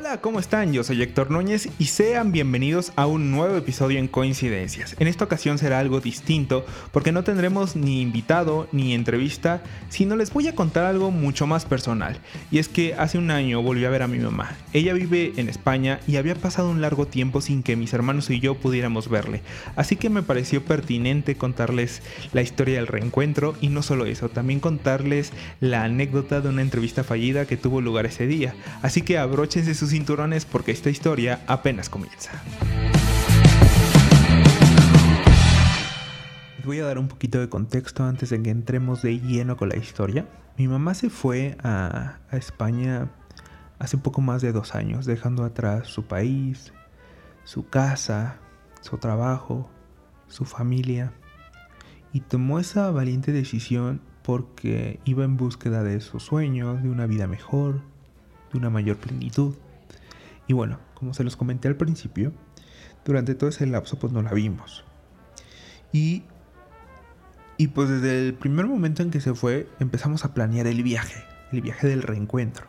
Hola, ¿cómo están? Yo soy Héctor Núñez y sean bienvenidos a un nuevo episodio en Coincidencias. En esta ocasión será algo distinto porque no tendremos ni invitado ni entrevista, sino les voy a contar algo mucho más personal. Y es que hace un año volví a ver a mi mamá. Ella vive en España y había pasado un largo tiempo sin que mis hermanos y yo pudiéramos verle. Así que me pareció pertinente contarles la historia del reencuentro y no solo eso, también contarles la anécdota de una entrevista fallida que tuvo lugar ese día. Así que abróchense sus cinturones porque esta historia apenas comienza. Les voy a dar un poquito de contexto antes de que entremos de lleno con la historia. Mi mamá se fue a, a España hace poco más de dos años, dejando atrás su país, su casa, su trabajo, su familia. Y tomó esa valiente decisión porque iba en búsqueda de sus sueños, de una vida mejor, de una mayor plenitud. Y bueno, como se los comenté al principio, durante todo ese lapso pues no la vimos. Y, y pues desde el primer momento en que se fue empezamos a planear el viaje, el viaje del reencuentro.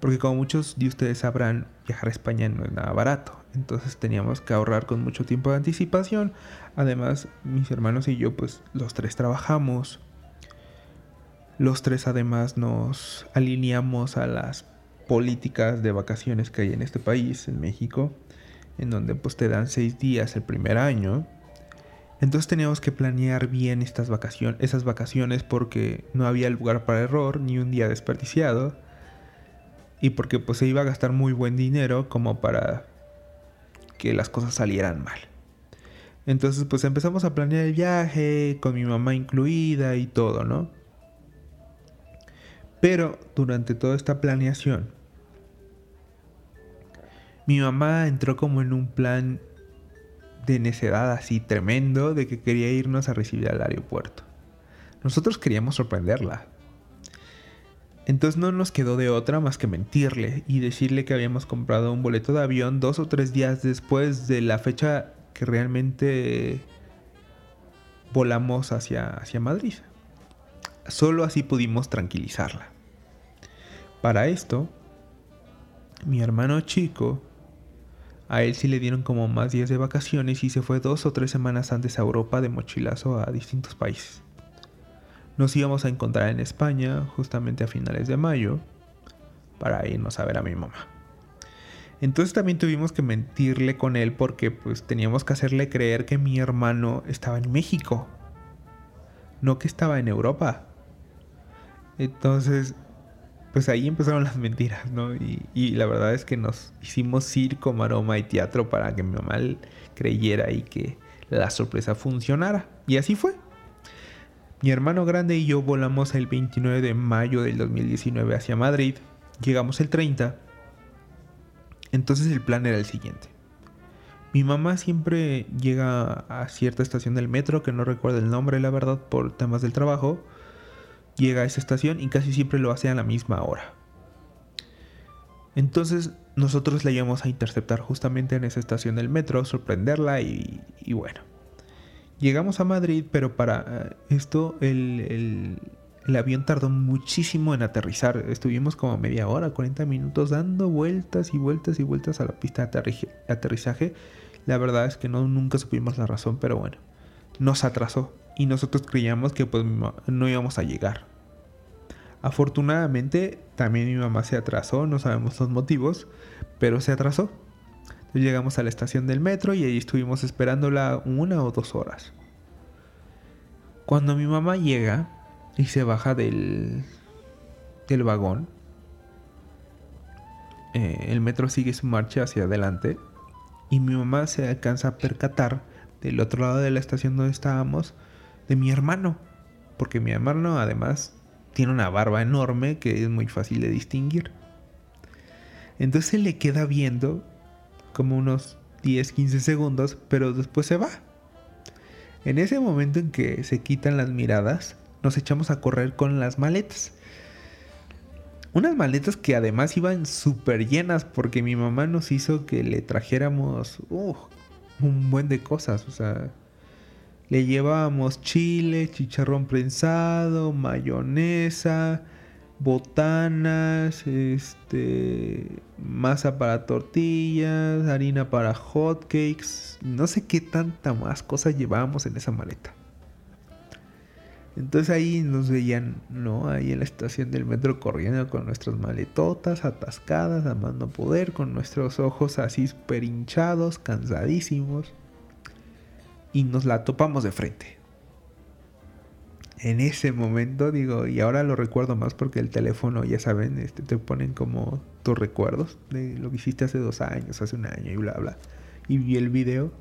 Porque como muchos de ustedes sabrán, viajar a España no es nada barato. Entonces teníamos que ahorrar con mucho tiempo de anticipación. Además, mis hermanos y yo pues los tres trabajamos. Los tres además nos alineamos a las políticas de vacaciones que hay en este país, en México, en donde pues te dan seis días el primer año. Entonces teníamos que planear bien estas vacaciones, esas vacaciones porque no había lugar para error ni un día desperdiciado y porque pues se iba a gastar muy buen dinero como para que las cosas salieran mal. Entonces pues empezamos a planear el viaje con mi mamá incluida y todo, ¿no? Pero durante toda esta planeación mi mamá entró como en un plan de necedad así tremendo de que quería irnos a recibir al aeropuerto. Nosotros queríamos sorprenderla. Entonces no nos quedó de otra más que mentirle y decirle que habíamos comprado un boleto de avión dos o tres días después de la fecha que realmente volamos hacia, hacia Madrid. Solo así pudimos tranquilizarla. Para esto, mi hermano chico a él sí le dieron como más días de vacaciones y se fue dos o tres semanas antes a Europa de mochilazo a distintos países. Nos íbamos a encontrar en España justamente a finales de mayo para irnos a ver a mi mamá. Entonces también tuvimos que mentirle con él porque pues teníamos que hacerle creer que mi hermano estaba en México, no que estaba en Europa. Entonces pues ahí empezaron las mentiras, ¿no? Y, la verdad es que nos hicimos circo, maroma y teatro para que mi mamá creyera y que la sorpresa funcionara. Y así fue. Mi hermano grande y yo volamos el 29 de mayo del 2019 hacia Madrid. Llegamos el 30. Entonces el plan era el siguiente. Mi mamá siempre llega a cierta estación del metro, que no recuerdo el nombre, la verdad, por temas del trabajo llega a esa estación y casi siempre lo hace a la misma hora. Entonces nosotros la íbamos a interceptar justamente en esa estación del metro, sorprenderla y, bueno. Llegamos a Madrid, pero para eh, esto el, el, avión tardó muchísimo en aterrizar. Estuvimos como media hora, 40 minutos dando vueltas y vueltas y vueltas a la pista de aterrizaje. La verdad es que no, nunca supimos la razón, pero bueno, nos atrasó y nosotros creíamos que pues no íbamos a llegar. Afortunadamente también mi mamá se atrasó, no sabemos los motivos, pero se atrasó. llegamos a la estación del metro y ahí estuvimos esperándola una o dos horas. Cuando mi mamá llega y se baja del, del vagón, eh, el metro sigue su marcha hacia adelante y mi mamá se alcanza a percatar del otro lado de la estación donde estábamos de mi hermano. Porque mi hermano además tiene una barba enorme que es muy fácil de distinguir. Entonces le queda viendo como unos 10, 15 segundos, pero después se va. En ese momento en que se quitan las miradas, nos echamos a correr con las maletas. Unas maletas que además iban súper llenas porque mi mamá nos hizo que le trajéramos un buen de cosas. O sea, le llevábamos chile, chicharrón prensado, mayonesa, botanas, este, masa para tortillas, harina para hotcakes, no sé qué tanta más cosas llevábamos en esa maleta. Entonces ahí nos veían, ¿no? Ahí en la estación del metro corriendo con nuestras maletotas atascadas, a mano poder, con nuestros ojos así super hinchados, cansadísimos. Y nos la topamos de frente. En ese momento digo, y ahora lo recuerdo más porque el teléfono, ya saben, este, te ponen como tus recuerdos de lo que hiciste hace dos años, hace un año y bla, bla. Y vi el video.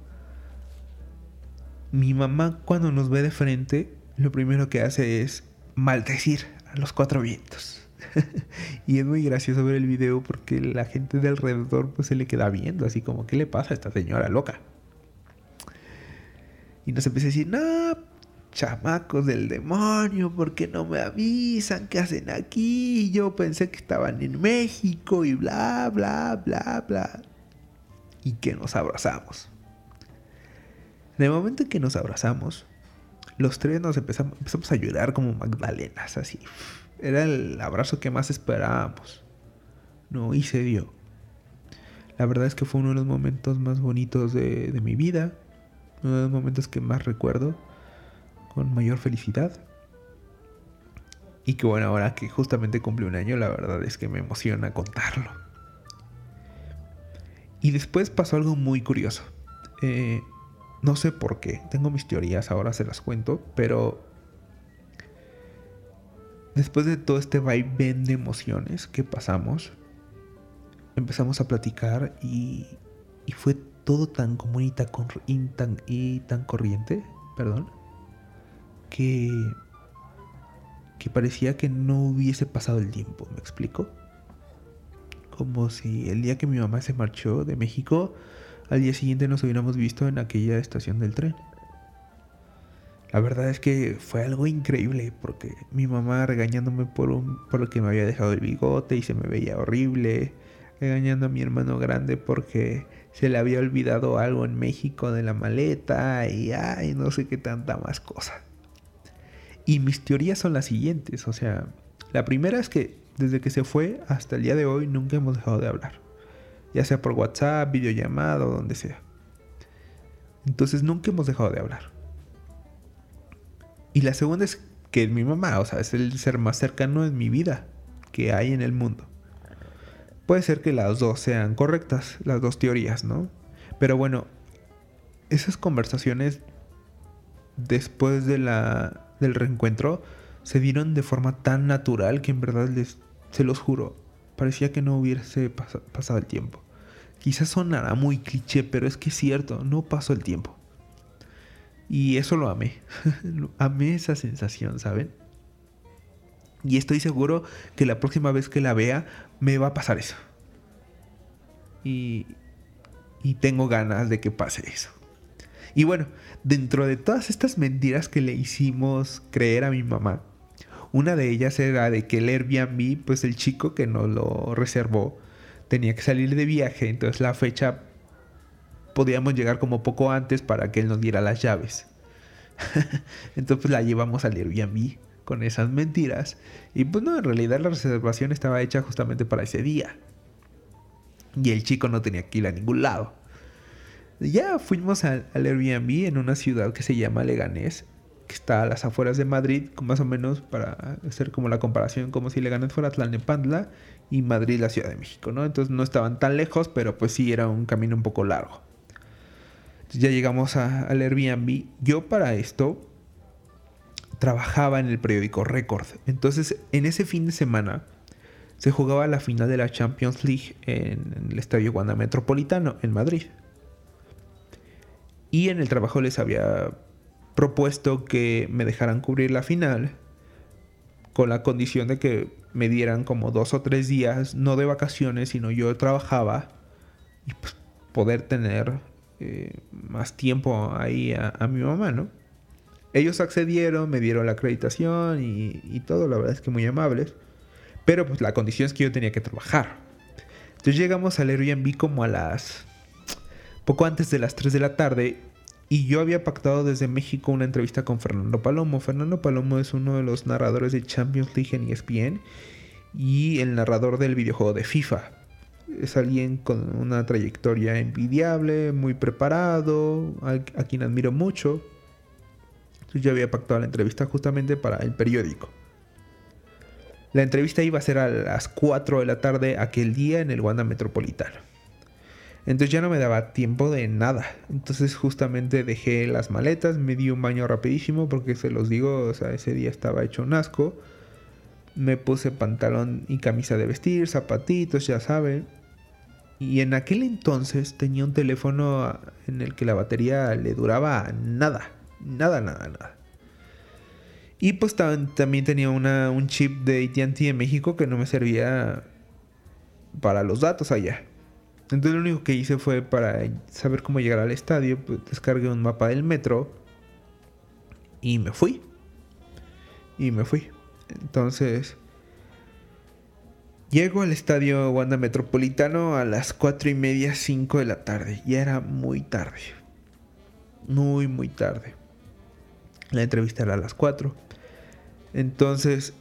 Mi mamá cuando nos ve de frente lo primero que hace es maldecir a los cuatro vientos. y es muy gracioso ver el video porque la gente de alrededor pues se le queda viendo, así como, ¿qué le pasa a esta señora loca? Y nos empieza a decir, no, chamacos del demonio, ¿por qué no me avisan? ¿Qué hacen aquí? Yo pensé que estaban en México y bla, bla, bla, bla. Y que nos abrazamos. En el momento en que nos abrazamos, los tres nos empezamos, a llorar como magdalenas, así. Era el abrazo que más esperábamos. No, y se dio. La verdad es que fue uno de los momentos más bonitos de mi vida. Uno de los momentos que más recuerdo con mayor felicidad. Y que bueno, ahora que justamente cumple un año, la verdad es que me emociona contarlo. Y después pasó algo muy curioso. Eh, no sé por qué, tengo mis teorías, ahora se las cuento, pero después de todo este vaivén de emociones que pasamos, empezamos a platicar y, y fue todo tan común y tan, y tan, corriente, perdón, que, que parecía que no hubiese pasado el tiempo, ¿me explico? Como si el día que mi mamá se marchó de México, al día siguiente nos hubiéramos visto en aquella estación del tren. La verdad es que fue algo increíble porque mi mamá regañándome por, un, por lo que me había dejado el bigote y se me veía horrible, regañando a mi hermano grande porque se le había olvidado algo en México de la maleta y ay, no sé qué tanta más cosa. Y mis teorías son las siguientes, o sea, la primera es que desde que se fue hasta el día de hoy nunca hemos dejado de hablar ya sea por WhatsApp, videollamada o donde sea. Entonces nunca hemos dejado de hablar. Y la segunda es que mi mamá, o sea, es el ser más cercano en mi vida que hay en el mundo. Puede ser que las dos sean correctas, las dos teorías, ¿no? Pero bueno, esas conversaciones después de la, del reencuentro se dieron de forma tan natural que en verdad les, se los juro, parecía que no hubiese pasado el tiempo. Quizás sonará muy cliché, pero es que es cierto, no pasó el tiempo. Y eso lo amé. amé esa sensación, ¿saben? Y estoy seguro que la próxima vez que la vea me va a pasar eso. Y, tengo ganas de que pase eso. Y bueno, dentro de todas estas mentiras que le hicimos creer a mi mamá, una de ellas era de que el Airbnb, pues el chico que nos lo reservó, tenía que salir de viaje, entonces la fecha podíamos llegar como poco antes para que él nos diera las llaves. entonces pues, la llevamos al Airbnb con esas mentiras y pues no, en realidad la reservación estaba hecha justamente para ese día. Y el chico no tenía que ir a ningún lado. Ya fuimos al, Airbnb en una ciudad que se llama Leganés que está a las afueras de Madrid, más o menos para hacer como la comparación, como si Leganés fuera Tlalnepantla y Madrid la Ciudad de México, ¿no? Entonces no estaban tan lejos, pero pues sí era un camino un poco largo. Ya llegamos al Airbnb. Yo para esto trabajaba en el periódico Record. Entonces en ese fin de semana se jugaba la final de la Champions League en el Estadio Wanda Metropolitano en Madrid. Y en el trabajo les había propuesto que me dejaran cubrir la final con la condición de que me dieran como dos o tres días, no de vacaciones, sino yo trabajaba y pues poder tener eh, más tiempo ahí a, mi mamá, ¿no? Ellos accedieron, me dieron la acreditación y, todo, la verdad es que muy amables. Pero pues la condición es que yo tenía que trabajar. Entonces llegamos al Airbnb como a las... poco antes de las 3 de la tarde y yo había pactado desde México una entrevista con Fernando Palomo. Fernando Palomo es uno de los narradores de Champions League en ESPN y el narrador del videojuego de FIFA. Es alguien con una trayectoria envidiable, muy preparado, a, quien admiro mucho. Yo había pactado la entrevista justamente para el periódico. La entrevista iba a ser a las 4 de la tarde aquel día en el Wanda Metropolitano. Entonces ya no me daba tiempo de nada. Entonces justamente dejé las maletas, me di un baño rapidísimo porque se los digo, o sea, ese día estaba hecho un asco. Me puse pantalón y camisa de vestir, zapatitos, ya saben. Y en aquel entonces tenía un teléfono en el que la batería le duraba nada. Nada, nada, nada. Y pues también tenía un chip de ATT de México que no me servía para los datos allá. Entonces lo único que hice fue para saber cómo llegar al estadio, pues descargué un mapa del metro y me fui. Y me fui. Entonces, llego al estadio Wanda Metropolitano a las 4 y media, 5 de la tarde. Ya era muy tarde. Muy, muy tarde. La entrevista era a las 4. Entonces,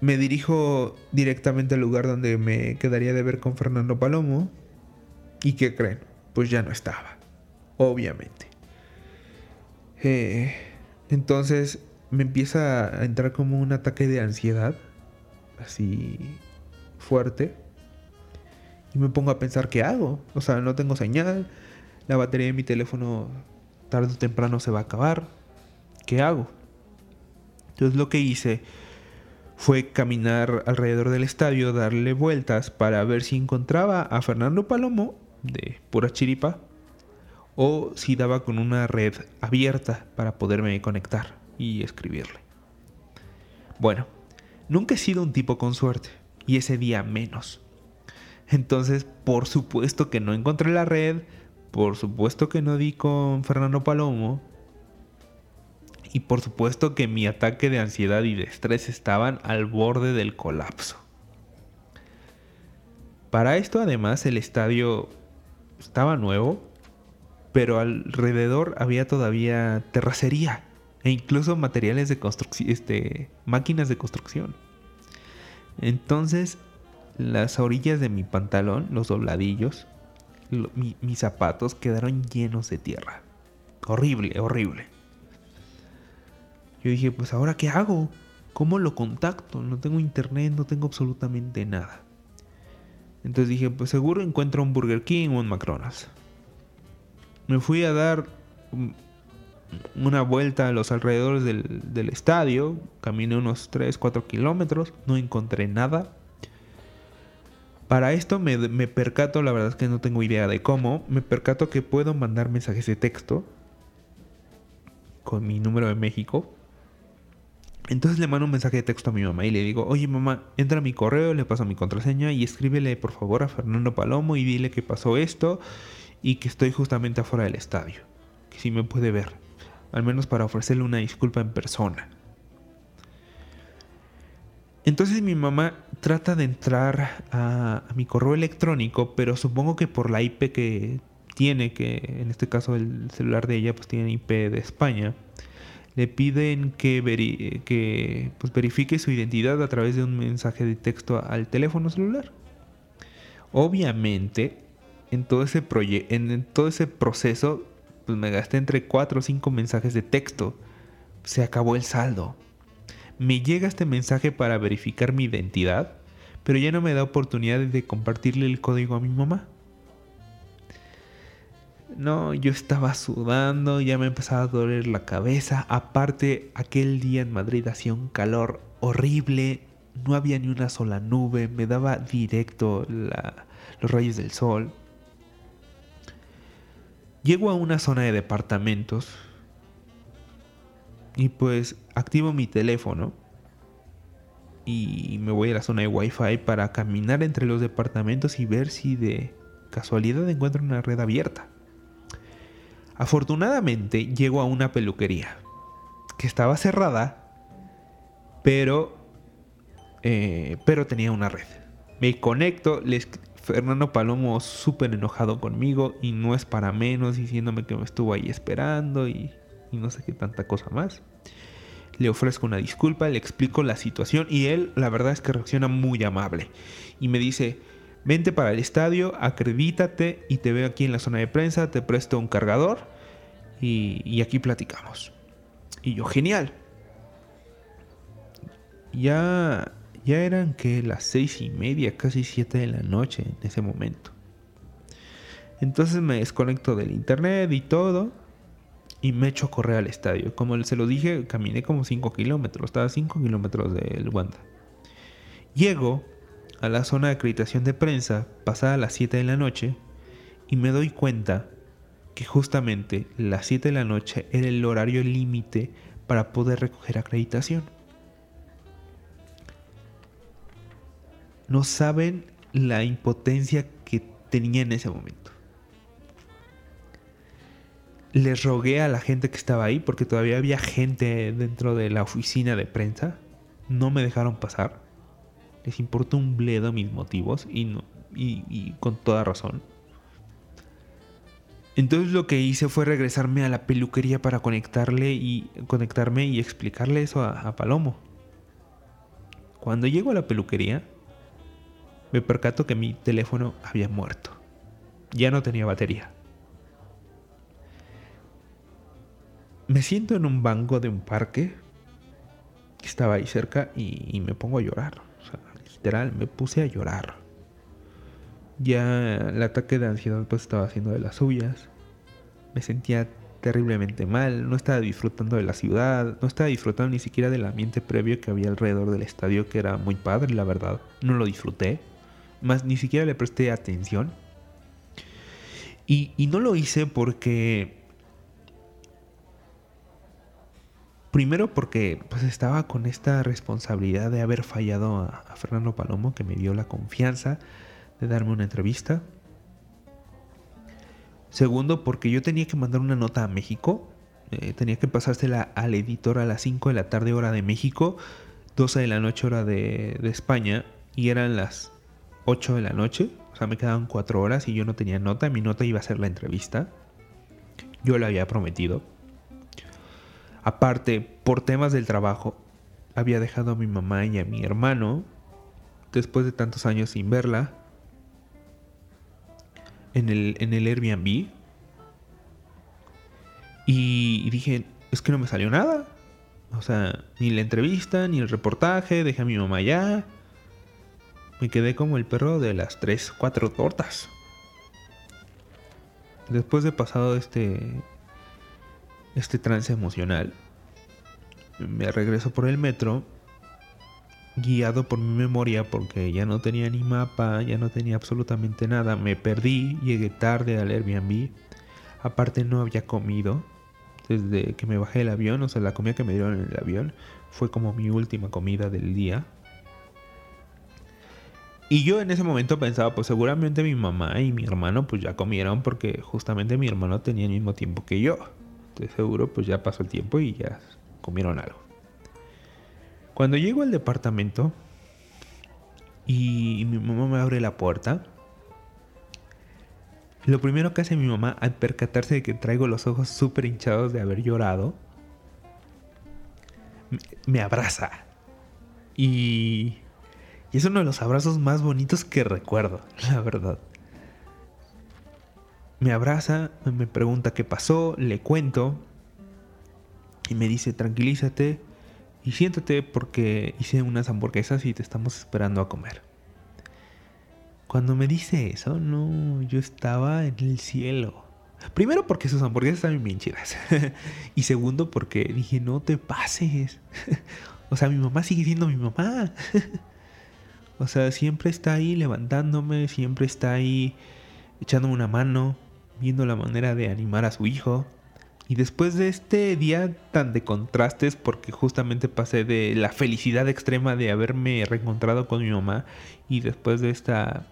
me dirijo directamente al lugar donde me quedaría de ver con Fernando Palomo ¿Y qué creen? Pues ya no estaba. Obviamente. Eh, entonces me empieza a entrar como un ataque de ansiedad. Así fuerte. Y me pongo a pensar, ¿qué hago? O sea, no tengo señal. La batería de mi teléfono tarde o temprano se va a acabar. ¿Qué hago? Entonces lo que hice fue caminar alrededor del estadio, darle vueltas para ver si encontraba a Fernando Palomo de pura chiripa o si daba con una red abierta para poderme conectar y escribirle. Bueno, nunca he sido un tipo con suerte y ese día menos. Entonces, por supuesto que no encontré la red, por supuesto que no di con Fernando Palomo y por supuesto que mi ataque de ansiedad y de estrés estaban al borde del colapso. Para esto además el estadio estaba nuevo, pero alrededor había todavía terracería e incluso materiales de construcción, este, máquinas de construcción. Entonces, las orillas de mi pantalón, los dobladillos, mis zapatos quedaron llenos de tierra. Horrible, horrible. Yo dije, pues ahora qué hago? ¿Cómo lo contacto? No tengo internet, no tengo absolutamente nada. Entonces dije, pues seguro encuentro un Burger King o un McDonald's. Me fui a dar una vuelta a los alrededores del, estadio. Caminé unos 3, 4 kilómetros. No encontré nada. Para esto me, me, percato, la verdad es que no tengo idea de cómo, me percato que puedo mandar mensajes de texto con mi número de México entonces le mando un mensaje de texto a mi mamá y le digo, oye mamá, entra a mi correo, le paso mi contraseña y escríbele por favor a Fernando Palomo y dile que pasó esto y que estoy justamente afuera del estadio, que si me puede ver, al menos para ofrecerle una disculpa en persona. Entonces mi mamá trata de entrar a, a mi correo electrónico, pero supongo que por la IP que tiene, que en este caso el celular de ella pues tiene IP de España, le piden que, que pues, verifique su identidad a través de un mensaje de texto al teléfono celular. Obviamente, en todo ese, en todo ese proceso, pues me gasté entre 4 o 5 mensajes de texto. Se acabó el saldo. Me llega este mensaje para verificar mi identidad, pero ya no me da oportunidad de compartirle el código a mi mamá. No, yo estaba sudando, ya me empezaba a doler la cabeza. Aparte, aquel día en Madrid hacía un calor horrible, no había ni una sola nube, me daba directo los rayos del sol. Llego a una zona de departamentos y pues activo mi teléfono y me voy a la zona de wifi para caminar entre los departamentos y ver si de casualidad encuentro una red abierta. Afortunadamente llego a una peluquería que estaba cerrada, pero, eh, pero tenía una red. Me conecto, les, Fernando Palomo súper enojado conmigo y no es para menos, diciéndome que me estuvo ahí esperando y, y no sé qué tanta cosa más. le ofrezco una disculpa, le explico la situación y él la verdad es que reacciona muy amable y me dice, vente para el estadio, acredítate y te veo aquí en la zona de prensa, te presto un cargador y, aquí platicamos. Y yo, genial. Ya, ya eran que las seis y media, casi siete de la noche en ese momento. Entonces me desconecto del internet y todo y me echo a correr al estadio. Como se lo dije, caminé como 5 kilómetros, estaba a 5 kilómetros del Wanda. Llego a la zona de acreditación de prensa pasada las 7 de la noche y me doy cuenta que justamente las 7 de la noche era el horario límite para poder recoger acreditación. No saben la impotencia que tenía en ese momento les rogué a la gente que estaba ahí, porque todavía había gente dentro de la oficina de prensa. No me dejaron pasar. Les importó un bledo mis motivos y, con toda razón. Entonces lo que hice fue regresarme a la peluquería para conectarle y conectarme y explicarle eso a Palomo. Cuando llego a la peluquería, me percato que mi teléfono había muerto. Ya no tenía batería. Me siento en un banco de un parque que estaba ahí cerca y, me pongo a llorar. Literal, me puse a llorar. Ya el ataque de ansiedad pues estaba haciendo de las suyas. Me sentía terriblemente mal, no estaba disfrutando de la ciudad, no estaba disfrutando ni siquiera del ambiente previo que había alrededor del estadio, que era muy padre, la verdad. No lo disfruté, más ni siquiera le presté atención. Y, y no lo hice porque Primero porque pues estaba con esta responsabilidad de haber fallado a, Fernando Palomo que me dio la confianza de darme una entrevista. Segundo porque yo tenía que mandar una nota a México. Eh, tenía que pasársela al editor a las 5 de la tarde hora de México, 12 de la noche hora de, de España y eran las 8 de la noche. O sea, me quedaban 4 horas y yo no tenía nota. Mi nota iba a ser la entrevista. Yo la había prometido. Aparte, por temas del trabajo, había dejado a mi mamá y a mi hermano, después de tantos años sin verla, en el, en el Airbnb. Y, dije, es que no me salió nada. O sea, ni la entrevista, ni el reportaje, dejé a mi mamá allá. Me quedé como el perro de las tres, cuatro tortas. Después de pasado este, este trance emocional, me regreso por el metro, guiado por mi memoria porque ya no tenía ni mapa, ya no tenía absolutamente nada, me perdí, llegué tarde al Airbnb, aparte no había comido desde que me bajé del avión, o sea, la comida que me dieron en el avión fue como mi última comida del día. Y yo en ese momento pensaba, pues seguramente mi mamá y mi hermano pues ya comieron porque justamente mi hermano tenía el mismo tiempo que yo. Estoy seguro, pues ya pasó el tiempo y ya comieron algo. Cuando llego al departamento y mi mamá me abre la puerta, lo primero que hace mi mamá al percatarse de que traigo los ojos súper hinchados de haber llorado, me abraza. Y, y es uno de los abrazos más bonitos que recuerdo, la verdad me abraza, me pregunta qué pasó, le cuento y me dice tranquilízate y siéntate porque hice unas hamburguesas y te estamos esperando a comer. Cuando me dice eso, no, yo estaba en el cielo. Primero porque sus hamburguesas estaban bien chidas. y segundo porque dije, no te pases. o sea, mi mamá sigue siendo mi mamá. o sea, siempre está ahí levantándome, siempre está ahí echándome una mano viendo la manera de animar a su hijo. Y después de este día tan de contrastes, porque justamente pasé de la felicidad extrema de haberme reencontrado con mi mamá y después de esta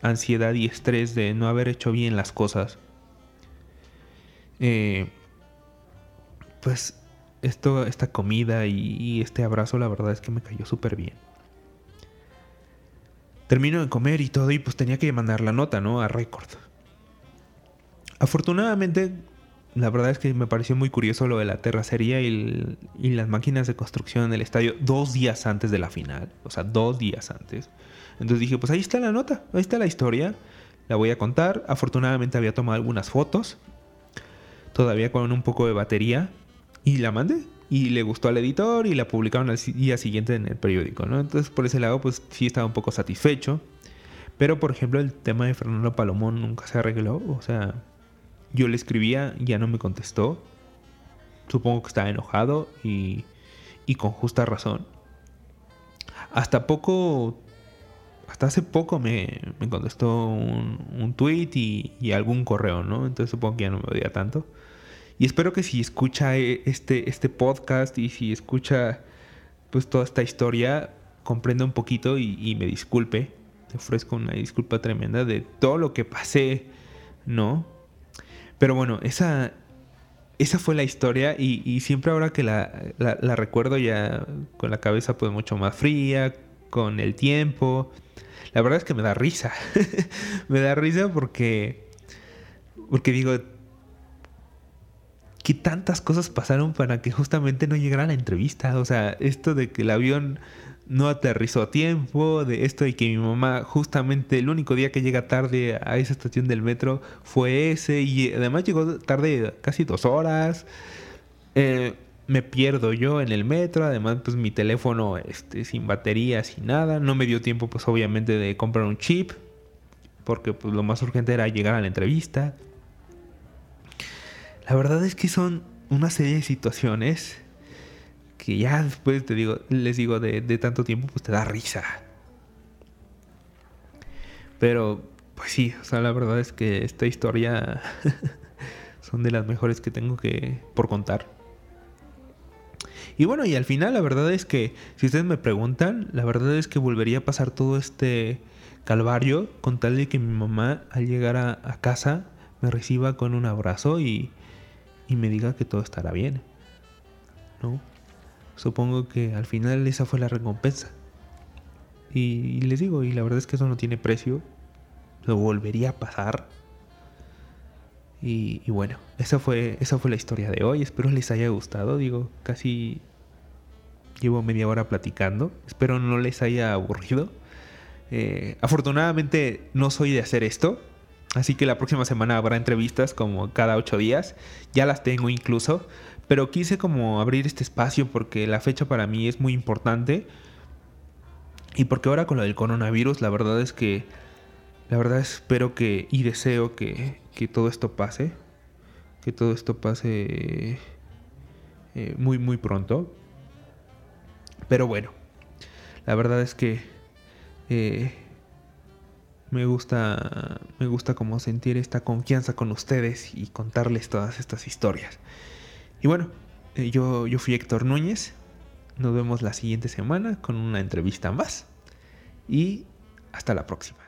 ansiedad y estrés de no haber hecho bien las cosas, eh, pues esto, esta comida y, y, este abrazo la verdad es que me cayó súper bien. Termino de comer y todo y pues tenía que mandar la nota, ¿no? A récord. Afortunadamente, la verdad es que me pareció muy curioso lo de la terracería y, las máquinas de construcción en el estadio dos días antes de la final. O sea, dos días antes. Entonces dije, pues ahí está la nota, ahí está la historia. La voy a contar. Afortunadamente había tomado algunas fotos. Todavía con un poco de batería. Y la mandé. Y le gustó al editor y la publicaron al día siguiente en el periódico, ¿no? Entonces por ese lado, pues sí estaba un poco satisfecho. Pero por ejemplo, el tema de Fernando Palomón nunca se arregló. O sea, yo le escribía, ya no me contestó. Supongo que estaba enojado y, y con justa razón. Hasta poco, hasta hace poco me, me contestó un, un tweet y, y, algún correo, ¿no? Entonces supongo que ya no me odia tanto. Y espero que si escucha e, este, este podcast y si escucha pues toda esta historia, comprenda un poquito y, y me disculpe. Te ofrezco una disculpa tremenda de todo lo que pasé, ¿no? Pero bueno, esa, esa fue la historia y, siempre ahora que la, recuerdo ya con la cabeza pues mucho más fría, con el tiempo, la verdad es que me da risa. me da risa porque, porque digo, ¿qué tantas cosas pasaron para que justamente no llegara la entrevista? O sea, esto de que el avión no aterrizó a tiempo, de esto de que mi mamá justamente el único día que llega tarde a esa estación del metro fue ese y además llegó tarde casi dos horas. Eh, me pierdo yo en el metro, además pues mi teléfono este, sin batería, sin nada, no me dio tiempo pues obviamente de comprar un chip, porque pues lo más urgente era llegar a la entrevista. La verdad es que son una serie de situaciones que ya después te digo, les digo, de, tanto tiempo, pues te da risa. Pero, pues sí, o sea, la verdad es que esta historia son de las mejores que tengo que por contar. Y bueno, y al final la verdad es que, si ustedes me preguntan, la verdad es que volvería a pasar todo este calvario con tal de que mi mamá al llegar a, a casa me reciba con un abrazo y, y me diga que todo estará bien. ¿No? Supongo que al final esa fue la recompensa. Y, les digo, y la verdad es que eso no tiene precio. Lo volvería a pasar. Y, bueno, esa fue, esa fue la historia de hoy. Espero les haya gustado. Digo, casi llevo media hora platicando. Espero no les haya aburrido. Eh, afortunadamente no soy de hacer esto. Así que la próxima semana habrá entrevistas como cada ocho días. Ya las tengo incluso. Pero quise como abrir este espacio porque la fecha para mí es muy importante. Y porque ahora con lo del coronavirus, la verdad es que. La verdad espero que y deseo que, que todo esto pase. Que todo esto pase eh, muy, muy pronto. Pero bueno, la verdad es que eh, me gusta, me gusta como sentir esta confianza con ustedes y contarles todas estas historias. Y bueno, eh, yo, yo fui Héctor Núñez. Nos vemos la siguiente semana con una entrevista más. Y hasta la próxima.